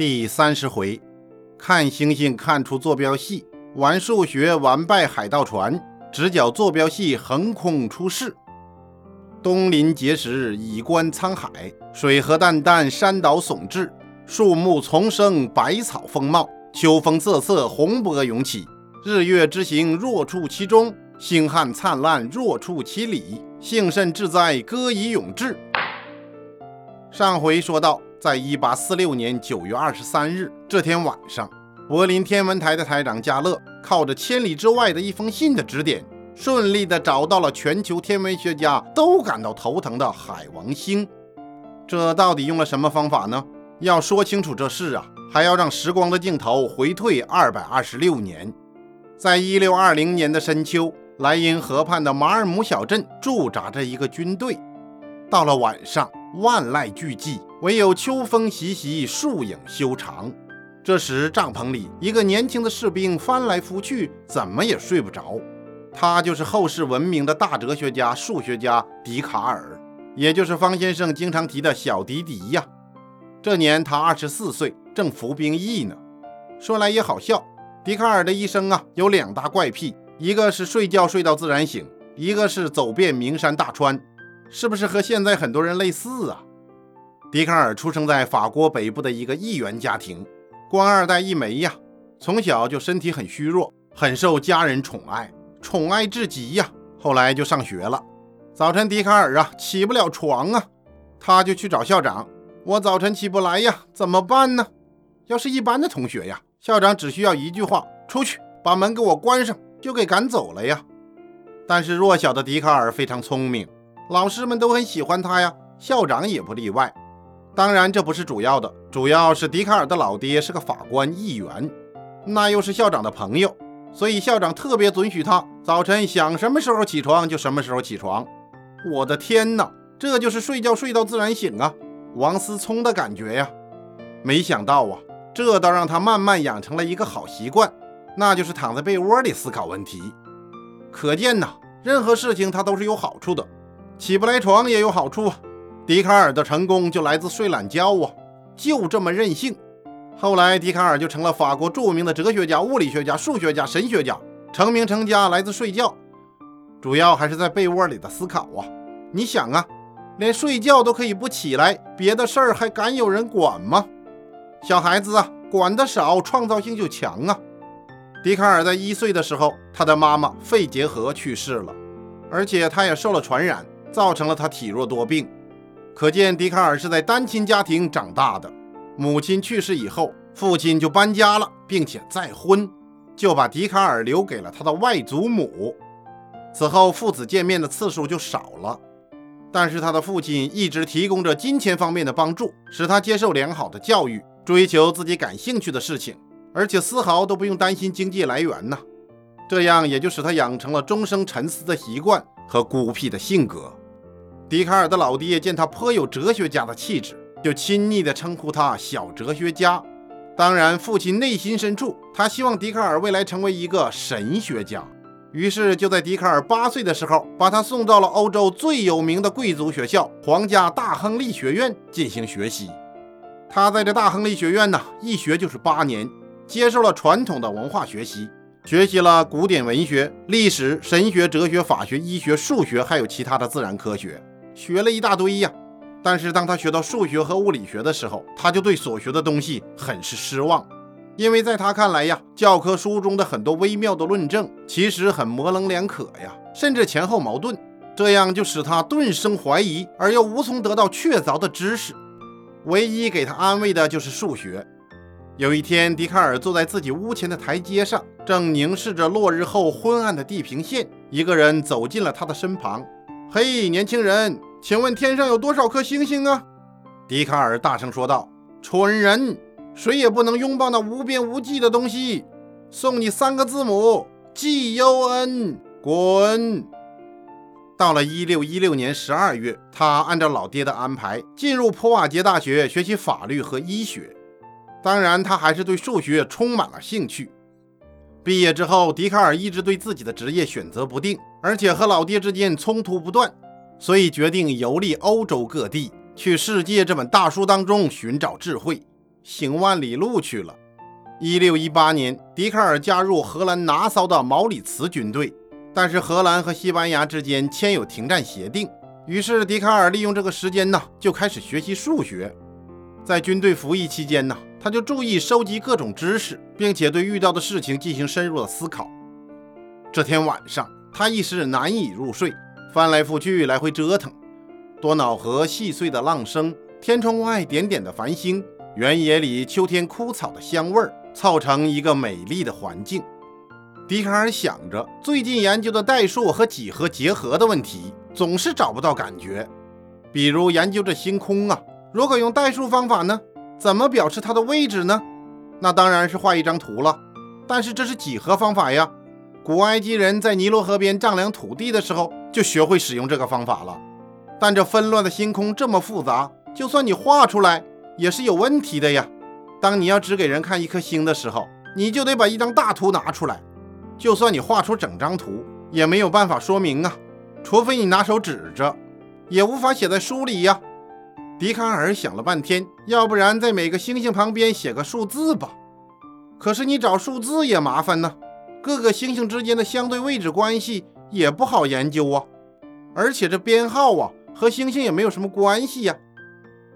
第三十回，看星星看出坐标系，玩数学玩败海盗船，直角坐标系横空出世。东临碣石，以观沧海，水河澹澹，山岛耸峙，树木丛生，百草丰茂，秋风瑟瑟，洪波涌起。日月之行，若处其中；星汉灿烂，若处其里。幸甚至哉，歌以咏志。上回说到，在一八四六年九月二十三日这天晚上，柏林天文台的台长加勒靠着千里之外的一封信的指点，顺利的找到了全球天文学家都感到头疼的海王星。这到底用了什么方法呢？要说清楚这事啊，还要让时光的镜头回退二百二十六年。在一六二零年的深秋，莱茵河畔的马尔姆小镇驻扎着一个军队。到了晚上，万籁俱寂，唯有秋风习习，树影修长。这时，帐篷里一个年轻的士兵翻来覆去，怎么也睡不着。他就是后世闻名的大哲学家、数学家笛卡尔，也就是方先生经常提的小迪迪呀。这年他二十四岁，正服兵役呢。说来也好笑。笛卡尔的一生啊，有两大怪癖，一个是睡觉睡到自然醒，一个是走遍名山大川，是不是和现在很多人类似啊？笛卡尔出生在法国北部的一个议员家庭，官二代一枚呀，从小就身体很虚弱，很受家人宠爱，宠爱至极呀。后来就上学了，早晨笛卡尔啊起不了床啊，他就去找校长，我早晨起不来呀，怎么办呢？要是一般的同学呀。校长只需要一句话：“出去，把门给我关上”，就给赶走了呀。但是弱小的笛卡尔非常聪明，老师们都很喜欢他呀，校长也不例外。当然，这不是主要的，主要是笛卡尔的老爹是个法官议员，那又是校长的朋友，所以校长特别准许他早晨想什么时候起床就什么时候起床。我的天哪，这就是睡觉睡到自然醒啊，王思聪的感觉呀！没想到啊。这倒让他慢慢养成了一个好习惯，那就是躺在被窝里思考问题。可见呐，任何事情他都是有好处的，起不来床也有好处啊。笛卡尔的成功就来自睡懒觉啊，就这么任性。后来，笛卡尔就成了法国著名的哲学家、物理学家、数学家、神学家，成名成家来自睡觉，主要还是在被窝里的思考啊。你想啊，连睡觉都可以不起来，别的事儿还敢有人管吗？小孩子啊，管得少，创造性就强啊。笛卡尔在一岁的时候，他的妈妈肺结核去世了，而且他也受了传染，造成了他体弱多病。可见笛卡尔是在单亲家庭长大的。母亲去世以后，父亲就搬家了，并且再婚，就把笛卡尔留给了他的外祖母。此后父子见面的次数就少了，但是他的父亲一直提供着金钱方面的帮助，使他接受良好的教育。追求自己感兴趣的事情，而且丝毫都不用担心经济来源呢。这样也就使他养成了终生沉思的习惯和孤僻的性格。笛卡尔的老爹见他颇有哲学家的气质，就亲昵地称呼他“小哲学家”。当然，父亲内心深处，他希望笛卡尔未来成为一个神学家。于是，就在笛卡尔八岁的时候，把他送到了欧洲最有名的贵族学校——皇家大亨利学院进行学习。他在这大亨利学院呢，一学就是八年，接受了传统的文化学习，学习了古典文学、历史、神学、哲学、法学、医学、数学，还有其他的自然科学，学了一大堆呀。但是当他学到数学和物理学的时候，他就对所学的东西很是失望，因为在他看来呀，教科书中的很多微妙的论证其实很模棱两可呀，甚至前后矛盾，这样就使他顿生怀疑，而又无从得到确凿的知识。唯一给他安慰的就是数学。有一天，笛卡尔坐在自己屋前的台阶上，正凝视着落日后昏暗的地平线。一个人走进了他的身旁。“嘿，年轻人，请问天上有多少颗星星啊？”笛卡尔大声说道。“蠢人，谁也不能拥抱那无边无际的东西。送你三个字母：G U N，滚。”到了一六一六年十二月，他按照老爹的安排进入普瓦捷大学学习法律和医学。当然，他还是对数学充满了兴趣。毕业之后，笛卡尔一直对自己的职业选择不定，而且和老爹之间冲突不断，所以决定游历欧洲各地，去世界这本大书当中寻找智慧。行万里路去了。一六一八年，笛卡尔加入荷兰拿骚的毛里茨军队，但是荷兰和西班牙之间签有停战协定，于是笛卡尔利用这个时间呢，就开始学习数学。在军队服役期间呢，他就注意收集各种知识，并且对遇到的事情进行深入的思考。这天晚上，他一时难以入睡，翻来覆去来回折腾。多瑙河细碎的浪声，天窗外点点的繁星，原野里秋天枯草的香味儿。凑成一个美丽的环境。笛卡尔想着，最近研究的代数和几何结合的问题，总是找不到感觉。比如研究这星空啊，如果用代数方法呢，怎么表示它的位置呢？那当然是画一张图了。但是这是几何方法呀。古埃及人在尼罗河边丈量土地的时候，就学会使用这个方法了。但这纷乱的星空这么复杂，就算你画出来，也是有问题的呀。当你要只给人看一颗星的时候，你就得把一张大图拿出来。就算你画出整张图，也没有办法说明啊，除非你拿手指着，也无法写在书里呀。笛卡尔想了半天，要不然在每个星星旁边写个数字吧。可是你找数字也麻烦呢，各个星星之间的相对位置关系也不好研究啊。而且这编号啊和星星也没有什么关系呀。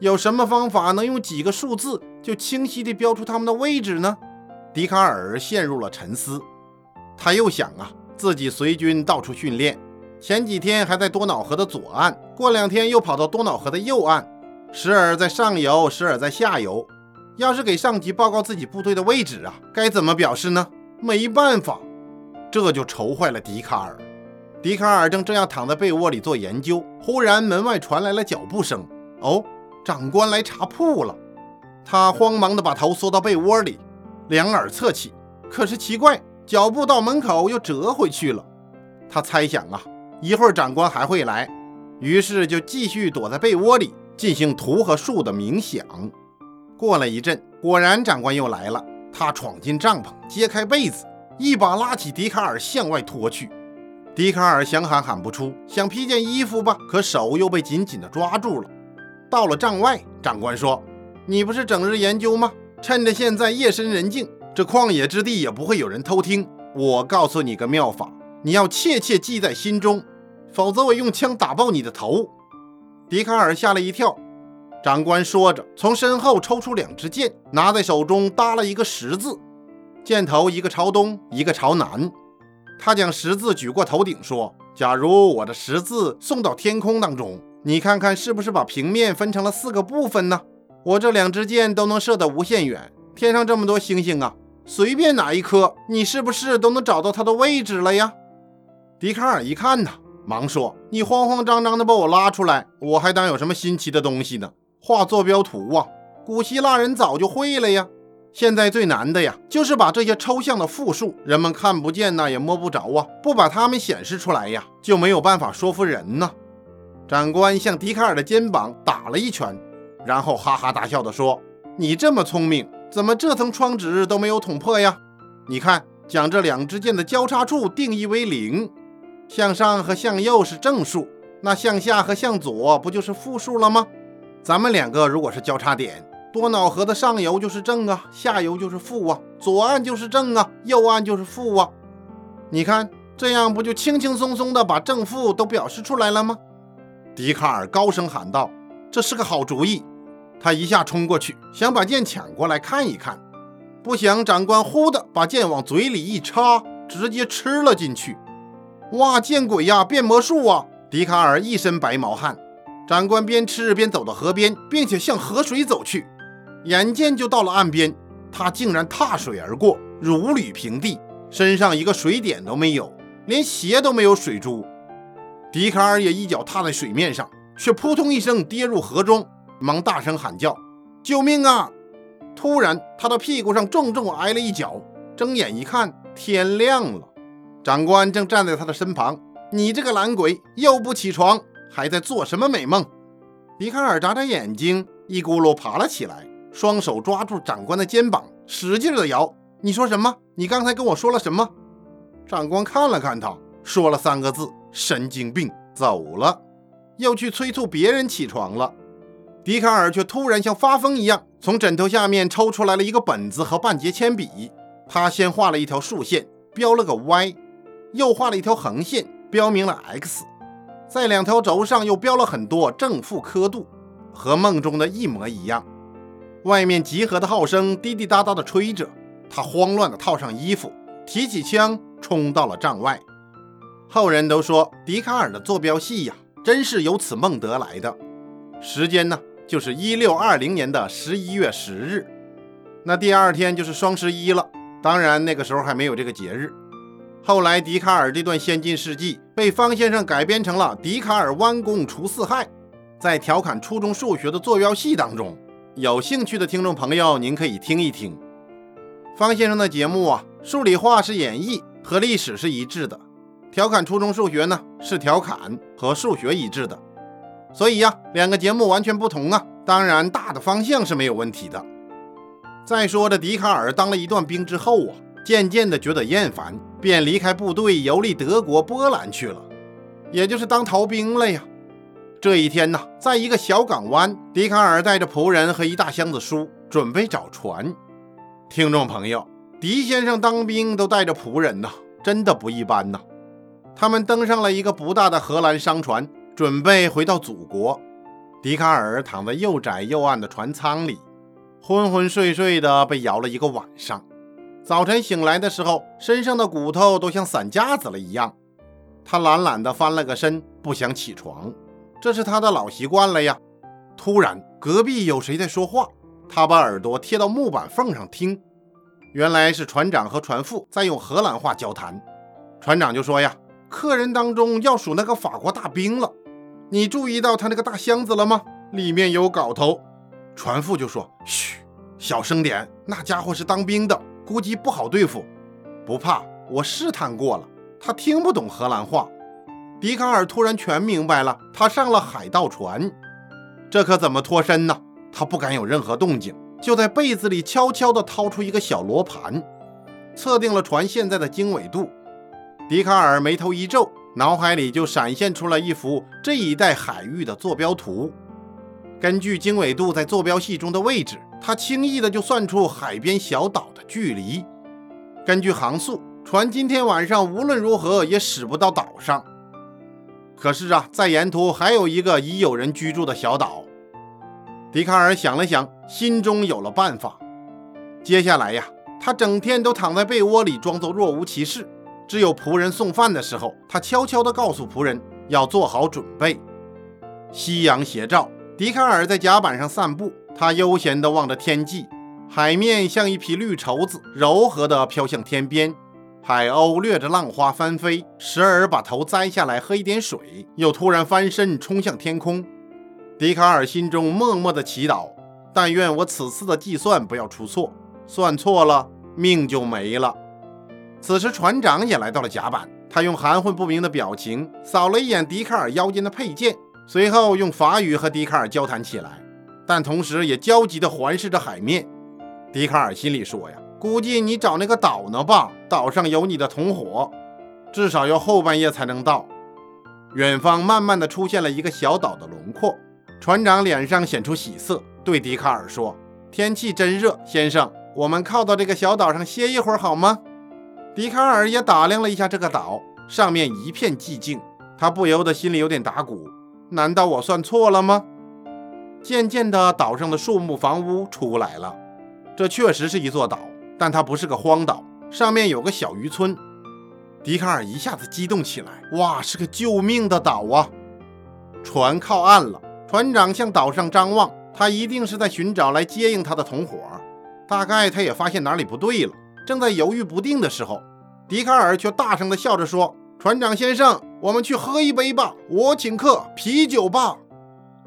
有什么方法能用几个数字就清晰地标出它们的位置呢？笛卡尔陷入了沉思。他又想啊，自己随军到处训练，前几天还在多瑙河的左岸，过两天又跑到多瑙河的右岸，时而在上游，时而在下游。要是给上级报告自己部队的位置啊，该怎么表示呢？没办法，这就愁坏了笛卡尔。笛卡尔正这样躺在被窝里做研究，忽然门外传来了脚步声。哦。长官来查铺了，他慌忙地把头缩到被窝里，两耳侧起。可是奇怪，脚步到门口又折回去了。他猜想啊，一会儿长官还会来，于是就继续躲在被窝里进行图和数的冥想。过了一阵，果然长官又来了。他闯进帐篷，揭开被子，一把拉起笛卡尔向外拖去。笛卡尔想喊喊不出，想披件衣服吧，可手又被紧紧地抓住了。到了帐外，长官说：“你不是整日研究吗？趁着现在夜深人静，这旷野之地也不会有人偷听。我告诉你个妙法，你要切切记在心中，否则我用枪打爆你的头。”笛卡尔吓了一跳。长官说着，从身后抽出两支箭，拿在手中搭了一个十字，箭头一个朝东，一个朝南。他将十字举过头顶，说：“假如我的十字送到天空当中。”你看看是不是把平面分成了四个部分呢？我这两支箭都能射得无限远，天上这么多星星啊，随便哪一颗，你是不是都能找到它的位置了呀？笛卡尔一看呐，忙说：“你慌慌张张的把我拉出来，我还当有什么新奇的东西呢？画坐标图啊，古希腊人早就会了呀。现在最难的呀，就是把这些抽象的复数，人们看不见呐，也摸不着啊，不把它们显示出来呀，就没有办法说服人呢。”长官向笛卡尔的肩膀打了一拳，然后哈哈大笑地说：“你这么聪明，怎么这层窗纸都没有捅破呀？你看，将这两支箭的交叉处定义为零，向上和向右是正数，那向下和向左不就是负数了吗？咱们两个如果是交叉点，多瑙河的上游就是正啊，下游就是负啊，左岸就是正啊，右岸就是负啊。你看，这样不就轻轻松松的把正负都表示出来了吗？”笛卡尔高声喊道：“这是个好主意！”他一下冲过去，想把剑抢过来看一看，不想长官忽的把剑往嘴里一插，直接吃了进去。哇！见鬼呀！变魔术啊！笛卡尔一身白毛汗。长官边吃边走到河边，并且向河水走去，眼见就到了岸边，他竟然踏水而过，如履平地，身上一个水点都没有，连鞋都没有水珠。笛卡尔也一脚踏在水面上，却扑通一声跌入河中，忙大声喊叫：“救命啊！”突然，他的屁股上重重挨了一脚，睁眼一看，天亮了。长官正站在他的身旁：“你这个懒鬼，又不起床，还在做什么美梦？”笛卡尔眨眨眼睛，一咕噜爬了起来，双手抓住长官的肩膀，使劲的摇：“你说什么？你刚才跟我说了什么？”长官看了看他，说了三个字。神经病走了，又去催促别人起床了。笛卡尔却突然像发疯一样，从枕头下面抽出来了一个本子和半截铅笔。他先画了一条竖线，标了个 Y，又画了一条横线，标明了 X，在两条轴上又标了很多正负刻度，和梦中的一模一样。外面集合的号声滴滴答答地吹着，他慌乱地套上衣服，提起枪冲到了帐外。后人都说，笛卡尔的坐标系呀，真是由此梦得来的。时间呢？就是一六二零年的十一月十日，那第二天就是双十一了。当然那个时候还没有这个节日。后来笛卡尔这段先进事迹被方先生改编成了《笛卡尔弯弓除四害》，在调侃初中数学的坐标系当中。有兴趣的听众朋友，您可以听一听方先生的节目啊。数理化是演绎，和历史是一致的；调侃初中数学呢，是调侃和数学一致的。所以呀，两个节目完全不同啊。当然，大的方向是没有问题的。再说，这笛卡尔当了一段兵之后啊，渐渐的觉得厌烦，便离开部队，游历德国、波兰去了，也就是当逃兵了呀。这一天呢，在一个小港湾，笛卡尔带着仆人和一大箱子书，准备找船。听众朋友，笛先生当兵都带着仆人呐，真的不一般呐。他们登上了一个不大的荷兰商船。准备回到祖国，笛卡尔躺在又窄又暗的船舱里，昏昏睡睡的被摇了一个晚上。早晨醒来的时候，身上的骨头都像散架子了一样。他懒懒地翻了个身，不想起床，这是他的老习惯了呀。突然，隔壁有谁在说话，他把耳朵贴到木板缝上听，原来是船长和船副在用荷兰话交谈。船长就说呀：“客人当中要数那个法国大兵了。”你注意到他那个大箱子了吗？里面有镐头。船副就说：“嘘，小声点，那家伙是当兵的，估计不好对付。不怕，我试探过了，他听不懂荷兰话。”笛卡尔突然全明白了，他上了海盗船，这可怎么脱身呢？他不敢有任何动静，就在被子里悄悄地掏出一个小罗盘，测定了船现在的经纬度。笛卡尔眉头一皱。脑海里就闪现出了一幅这一带海域的坐标图。根据经纬度在坐标系中的位置，他轻易的就算出海边小岛的距离。根据航速，船今天晚上无论如何也驶不到岛上。可是啊，在沿途还有一个已有人居住的小岛。笛卡尔想了想，心中有了办法。接下来呀，他整天都躺在被窝里，装作若无其事。只有仆人送饭的时候，他悄悄地告诉仆人要做好准备。夕阳斜照，笛卡尔在甲板上散步，他悠闲地望着天际，海面像一匹绿绸子，柔和地飘向天边。海鸥掠着浪花翻飞，时而把头摘下来喝一点水，又突然翻身冲向天空。笛卡尔心中默默的祈祷：但愿我此次的计算不要出错，算错了，命就没了。此时，船长也来到了甲板。他用含混不明的表情扫了一眼笛卡尔腰间的佩剑，随后用法语和笛卡尔交谈起来，但同时也焦急地环视着海面。笛卡尔心里说：“呀，估计你找那个岛呢吧？岛上有你的同伙，至少要后半夜才能到。”远方慢慢地出现了一个小岛的轮廓。船长脸上显出喜色，对笛卡尔说：“天气真热，先生，我们靠到这个小岛上歇一会儿好吗？”笛卡尔也打量了一下这个岛，上面一片寂静，他不由得心里有点打鼓。难道我算错了吗？渐渐的，岛上的树木房屋出来了，这确实是一座岛，但它不是个荒岛，上面有个小渔村。笛卡尔一下子激动起来，哇，是个救命的岛啊！船靠岸了，船长向岛上张望，他一定是在寻找来接应他的同伙，大概他也发现哪里不对了。正在犹豫不定的时候，笛卡尔却大声地笑着说：“船长先生，我们去喝一杯吧，我请客，啤酒吧。”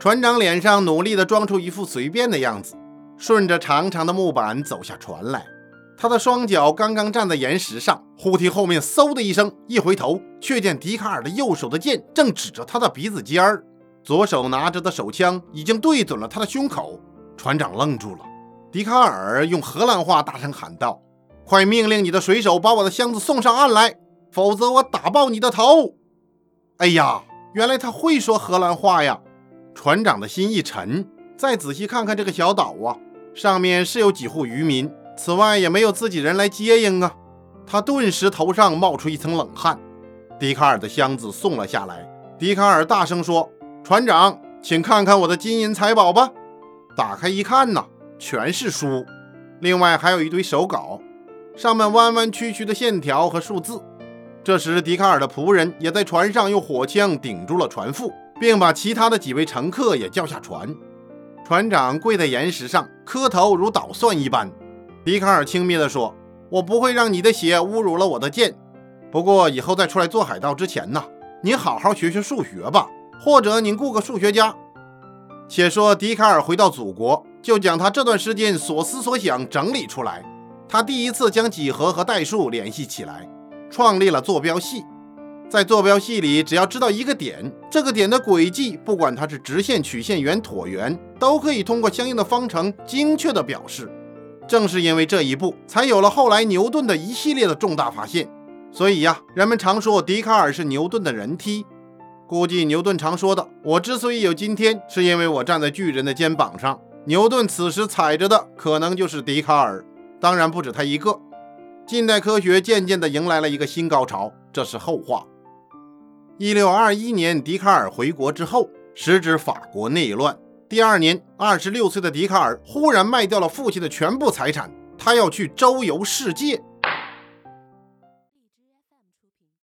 船长脸上努力地装出一副随便的样子，顺着长长的木板走下船来。他的双脚刚刚站在岩石上，忽听后面嗖的一声，一回头，却见笛卡尔的右手的剑正指着他的鼻子尖儿，左手拿着的手枪已经对准了他的胸口。船长愣住了，笛卡尔用荷兰话大声喊道。快命令你的水手把我的箱子送上岸来，否则我打爆你的头！哎呀，原来他会说荷兰话呀！船长的心一沉，再仔细看看这个小岛啊，上面是有几户渔民，此外也没有自己人来接应啊。他顿时头上冒出一层冷汗。笛卡尔的箱子送了下来，笛卡尔大声说：“船长，请看看我的金银财宝吧。”打开一看呐，全是书，另外还有一堆手稿，上面弯弯曲曲的线条和数字。这时，笛卡尔的仆人也在船上用火枪顶住了船腹，并把其他的几位乘客也叫下船。船长跪在岩石上磕头，如捣蒜一般。笛卡尔轻蔑地说：“我不会让你的血侮辱了我的剑。不过以后在出来做海盗之前呢，你好好学学数学吧，或者你雇个数学家。”且说笛卡尔回到祖国，就将他这段时间所思所想整理出来。他第一次将几何和代数联系起来。创立了坐标系，在坐标系里，只要知道一个点，这个点的轨迹，不管它是直线、曲线、圆、椭圆，都可以通过相应的方程精确的表示。正是因为这一步，才有了后来牛顿的一系列的重大发现。所以呀，人们常说笛卡尔是牛顿的人梯。估计牛顿常说的：“我之所以有今天，是因为我站在巨人的肩膀上。”牛顿此时踩着的，可能就是笛卡尔，当然不止他一个。近代科学渐渐地迎来了一个新高潮，这是后话。一六二一年，笛卡尔回国之后，时值法国内乱。第二年，二十六岁的笛卡尔忽然卖掉了父亲的全部财产，他要去周游世界。